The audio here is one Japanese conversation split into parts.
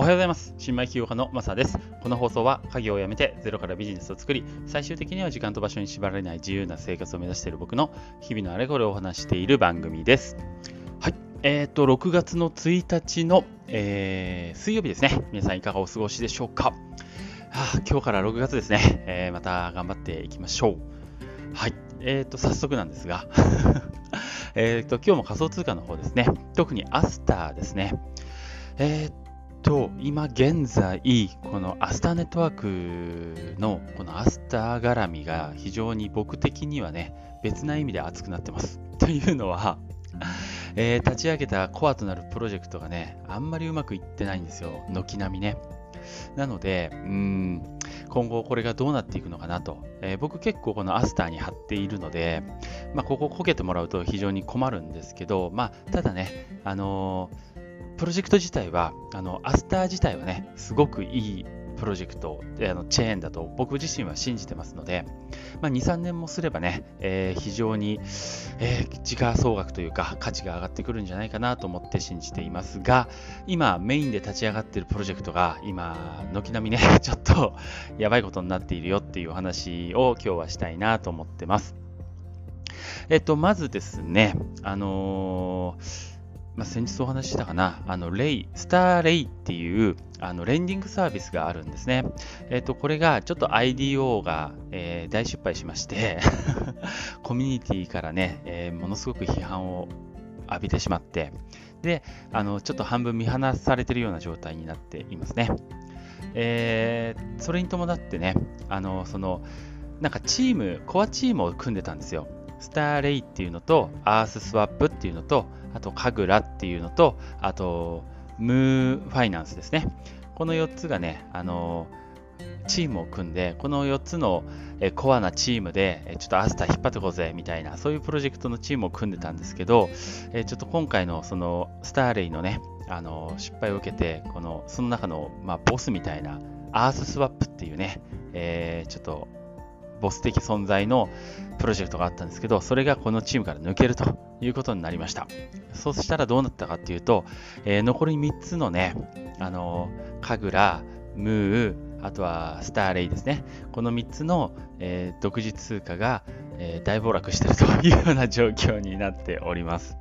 おはようございます。新米起業家のマサです。この放送は家業を辞めてゼロからビジネスを作り、最終的には時間と場所に縛られない自由な生活を目指している僕の日々のあれこれをお話している番組です。はい。えっ、と、6月の1日の、えー水曜日ですね。皆さんいかがお過ごしでしょうか。はあ、今日から6月ですね。えーまた頑張っていきましょう。はい。えっ、と、早速なんですが、えっと、今日も仮想通貨の方ですね。特にアスターですね。えーっと、今現在、このアスターネットワークのこのアスター絡みが非常に僕的にはね、別な意味で熱くなってます。というのは、えー立ち上げたコアとなるプロジェクトがね、あんまりうまくいってないんですよ。軒並みね。なので、うん、今後これがどうなっていくのかなと。えー僕結構このアスターに貼っているので、まあ、こここけてもらうと非常に困るんですけど、まあ、ただね、あのープロジェクト自体は、あの、アスター自体はね、すごくいいプロジェクト、であのチェーンだと僕自身は信じてますので、まあ、2、3年もすればね、えー非常に、えー時価総額というか価値が上がってくるんじゃないかなと思って信じていますが、今メインで立ち上がっているプロジェクトが今、軒並みね、ちょっとやばいことになっているよっていうお話を今日はしたいなと思ってます。えっと、まずですね、あのーまあ、先日お話ししたかな、あの、レイ、スターレイっていう、あの、レンディングサービスがあるんですね。えっと、これが、ちょっと IDO が、えー大失敗しまして、コミュニティからね、えーものすごく批判を浴びてしまって、で、あの、ちょっと半分見放されてるような状態になっていますね。えーそれに伴ってね、あの、その、なんかチーム、コアチームを組んでたんですよ。スターレイっていうのと、アーススワップっていうのと、あと、カグラっていうのと、あと、ムーファイナンスですね。この4つがね、あの、チームを組んで、この4つのえコアなチームで、えちょっとアスター引っ張ってこうぜみたいな、そういうプロジェクトのチームを組んでたんですけど、えちょっと今回のそのスターレイのね、あの失敗を受けて、このその中の、まあ、ボスみたいなアーススワップっていうね、えーちょっとボス的存在のプロジェクトがあったんですけど、それがこのチームから抜けるということになりました。そうしたらどうなったかっていうと、えー残り3つのね、あのカグラ、ムー、あとはスターレイですね。この3つの、えー独自通貨が、えー大暴落してるというような状況になっております。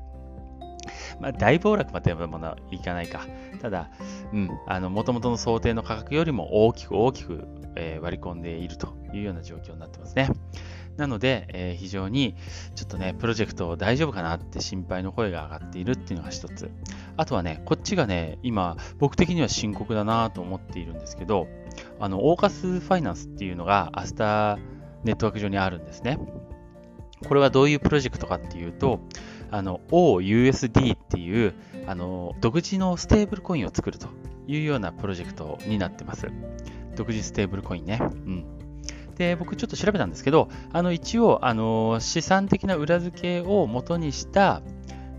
まあ、大暴落まではまだいかないか。ただ、うん、あの、元々の想定の価格よりも大きく大きく、えー割り込んでいるというような状況になってますね。なので、えー非常にちょっとね、プロジェクト大丈夫かなって心配の声が上がっているっていうのが一つ。あとはね、こっちがね、今、僕的には深刻だなと思っているんですけど、あの、オーカスファイナンスっていうのがアスターネットワーク上にあるんですね。これはどういうプロジェクトかっていうと、あの、OUSD っていう、あの、独自のステーブルコインを作るというようなプロジェクトになってます。独自ステーブルコインね。うん。で、僕ちょっと調べたんですけど、あの、一応、あの、資産的な裏付けを元にした、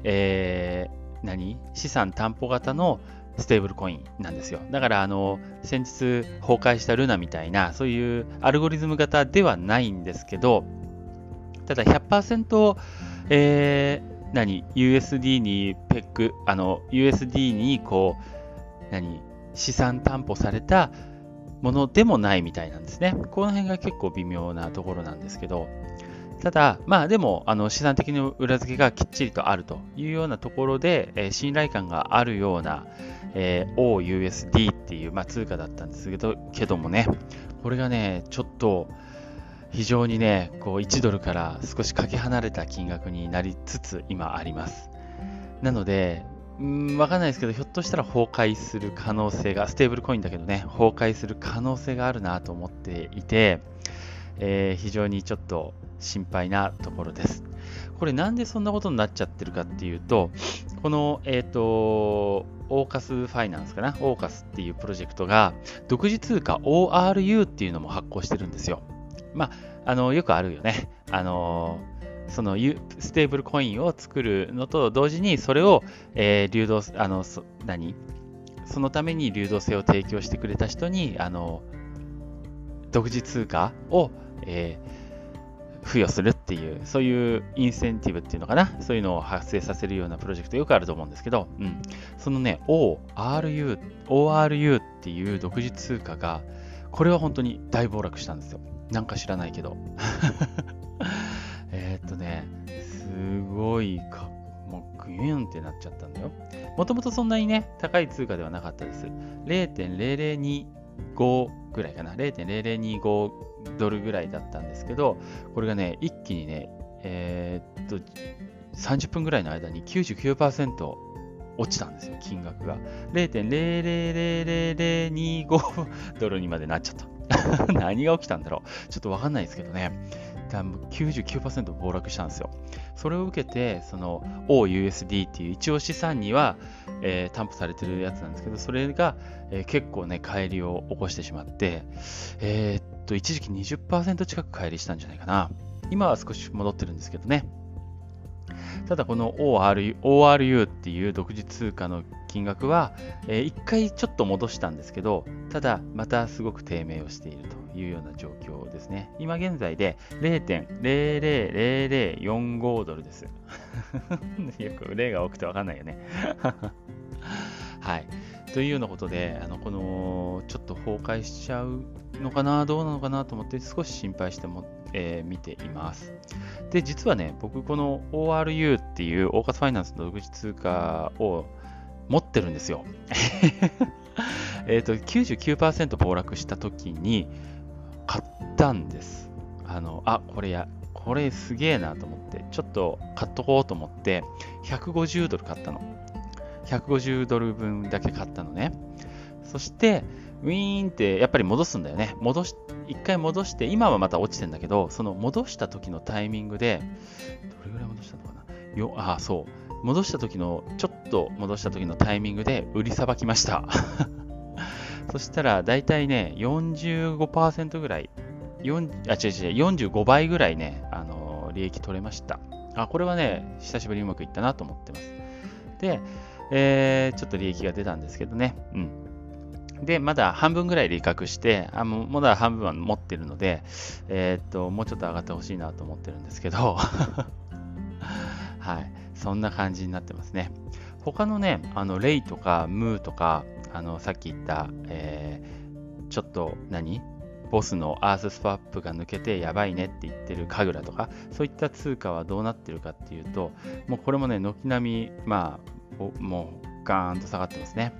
えー、何？資産担保型のステーブルコインなんですよ。だから、あの、先日崩壊したルナみたいな、そういうアルゴリズム型ではないんですけど、ただ100%、え、何 ?USD にペック、あの、USD にこう、何？資産担保されたものでもないみたいなんですね。この辺が結構微妙なところなんですけど、ただ、まあでも、あの資産的な裏付けがきっちりとあるというようなところで、えー信頼感があるような、えー OUSD っていう、まあ、通貨だったんですけど、けどもね、これがね、ちょっと非常にね、こう1ドルから少しかけ離れた金額になりつつ今あります。なので、うん、わかんないですけど、ひょっとしたら崩壊する可能性が、ステーブルコインだけどね、崩壊する可能性があるなと思っていて、えー非常にちょっと心配なところです。これなんでそんなことになっちゃってるかっていうと、この、えっ、と、オーカスファイナンスかな？オーカスっていうプロジェクトが、独自通貨 ORU っていうのも発行してるんですよ。まあ、あの、よくあるよね。あの、そのステーブルコインを作るのと同時に、それを、えー流動、あの、そ何？そのために流動性を提供してくれた人に、あの、独自通貨を、えー付与するってっていう、そういうインセンティブっていうのかな、そういうのを発生させるようなプロジェクトよくあると思うんですけど、うん、そのね、ORU、ORU っていう独自通貨が、これは本当に大暴落したんですよ。なんか知らないけど。えっとね、すごいか、もうグユンってなっちゃったんだよ。もともとそんなにね、高い通貨ではなかったです。0.0025ぐらいかな。0.0025ドルぐらいだったんですけど、これがね、一気にね、えー、っと、30分ぐらいの間に99%落ちたんですよ、金額が。0.000025ドルにまでなっちゃった。何が起きたんだろう。ちょっとわかんないですけどね。99%暴落したんですよ。それを受けて、その OUSD っていう一応資産には、えー、担保されてるやつなんですけど、それが、えー、結構ね、帰りを起こしてしまって、えー、っと、一時期20%近く帰りしたんじゃないかな。今は少し戻ってるんですけどね。ただこの ORU, ORU っていう独自通貨の金額は、え、1回ちょっと戻したんですけど、ただまたすごく低迷をしているというような状況ですね。今現在で0.000045ドルです。よく例が多くてわかんないよね。はい。というようなことで、あのこのちょっと崩壊しちゃうのかな、どうなのかなと思って少し心配しても、えー、見ています。で、実はね、僕この ORU っていうオーカスファイナンスの独自通貨を持ってるんですよ。えっと、99%暴落した時に買ったんです。あの、あ、これや、これすげえなと思って、ちょっと買っとこうと思って、150ドル買ったの。150ドル分だけ買ったのね。そして、ウィーンってやっぱり戻すんだよね。戻し、一回戻して、今はまた落ちてんだけど、その戻した時のタイミングで、どれぐらい戻したのかなよ、あ、そう。戻した時の、ちょっと戻した時のタイミングで売りさばきました。そしたら、だいたいね、45%ぐらい、4あ、違う違う、45倍ぐらいね、あの、利益取れました。あ、これはね、久しぶりにうまくいったなと思ってます。で、えー、ちょっと利益が出たんですけどね。うん。で、まだ半分ぐらい利確して、あもまだ半分は持ってるので、えー、っと、もうちょっと上がってほしいなと思ってるんですけど、はい。そんな感じになってますね。他のね、あの、レイとかムーとか、あの、さっき言った、えー、ちょっと何、ボスのアーススワップが抜けてやばいねって言ってるカグラとか、そういった通貨はどうなってるかっていうと、もうこれもね、軒並み、まあ、もうガーンと下がってますね。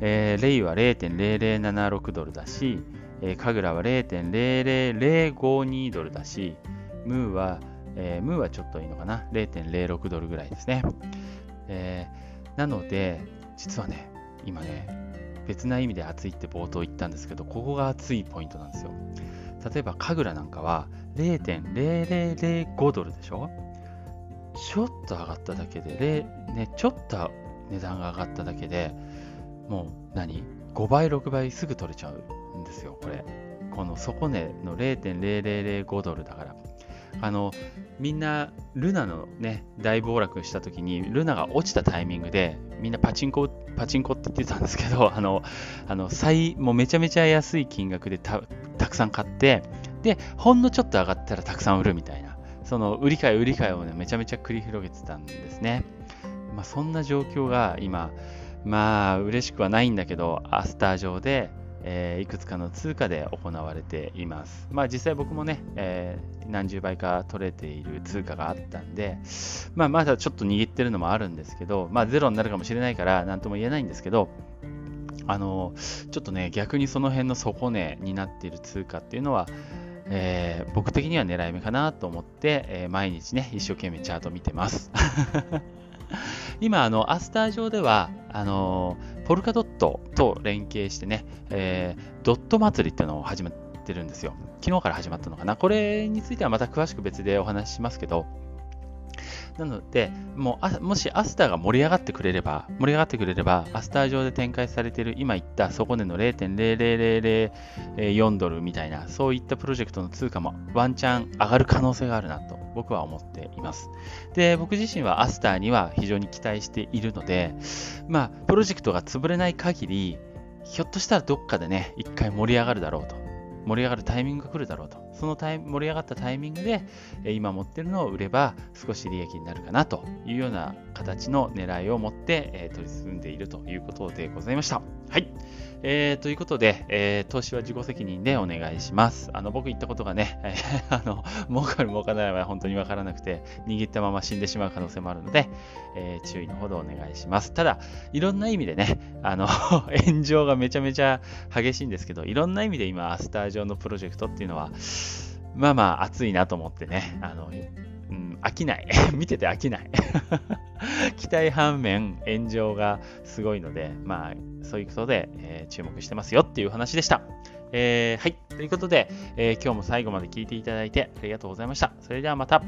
えー、レイは0.0076ドルだし、えー、カグラは0.00052ドルだし、ムーは、えー、ムーはちょっといいのかな ?0.06 ドルぐらいですね。えー、なので、実はね、今ね、別な意味で熱いって冒頭言ったんですけど、ここが熱いポイントなんですよ。例えば、カグラなんかは0.0005ドルでしょ？ちょっと上がっただけで、ね、ちょっと値段が上がっただけで、もう何 ?5 倍、6倍すぐ取れちゃうんですよ、これ。この底値の0.0005ドルだから。あの、みんな、ルナのね、大暴落した時に、ルナが落ちたタイミングで、みんなパチンコ、パチンコって言ってたんですけど、あの、あの、最、もうめちゃめちゃ安い金額でたたくさん買って、で、ほんのちょっと上がったらたくさん売るみたいな、その、売り買い売り買いをね、めちゃめちゃ繰り広げてたんですね。まあ、そんな状況が今、まあ、嬉しくはないんだけど、アスター上で、えー、いくつかの通貨で行われています。まあ実際僕もね、えー、何十倍か取れている通貨があったんで、まあまだちょっと握ってるのもあるんですけど、まあゼロになるかもしれないから何とも言えないんですけど、あの、ちょっとね、逆にその辺の底値になっている通貨っていうのは、えー、僕的には狙い目かなと思って、え毎日ね、一生懸命チャート見てます。今、あの、アスター上では、あの、ポルカドットと連携してね、えー、ドット祭りっていうのを始めてるんですよ。昨日から始まったのかな。これについてはまた詳しく別でお話ししますけど、なので、もうもしアスターが盛り上がってくれれば、盛り上がってくれれば、アスター上で展開されている今言った底値の0.0004ドルみたいな、そういったプロジェクトの通貨もワンチャン上がる可能性があるなと僕は思っています。で、僕自身はアスターには非常に期待しているので、まあ、プロジェクトが潰れない限り、ひょっとしたらどっかでね、一回盛り上がるだろうと。盛り上がるタイミングが来るだろうと。そのタイ盛り上がったタイミングで、え今持ってるのを売れば少し利益になるかなというような形の狙いを持って、え取り進んでいるということでございました。はい。えー、ということで、えー、投資は自己責任でお願いします。あの、僕言ったことがね、えー、あの、儲かる儲かないは本当にわからなくて、握ったまま死んでしまう可能性もあるので、えー、注意のほどお願いします。ただ、いろんな意味でね、あの、炎上がめちゃめちゃ激しいんですけど、いろんな意味で今、アスター上のプロジェクトっていうのは、まあまあ熱いなと思ってね、あの、飽きない。見てて飽きない。期待反面、炎上がすごいので、まあ、そういうことで、えー、注目してますよっていう話でした。えー、はい。ということで、えー、今日も最後まで聞いていただいてありがとうございました。それではまた。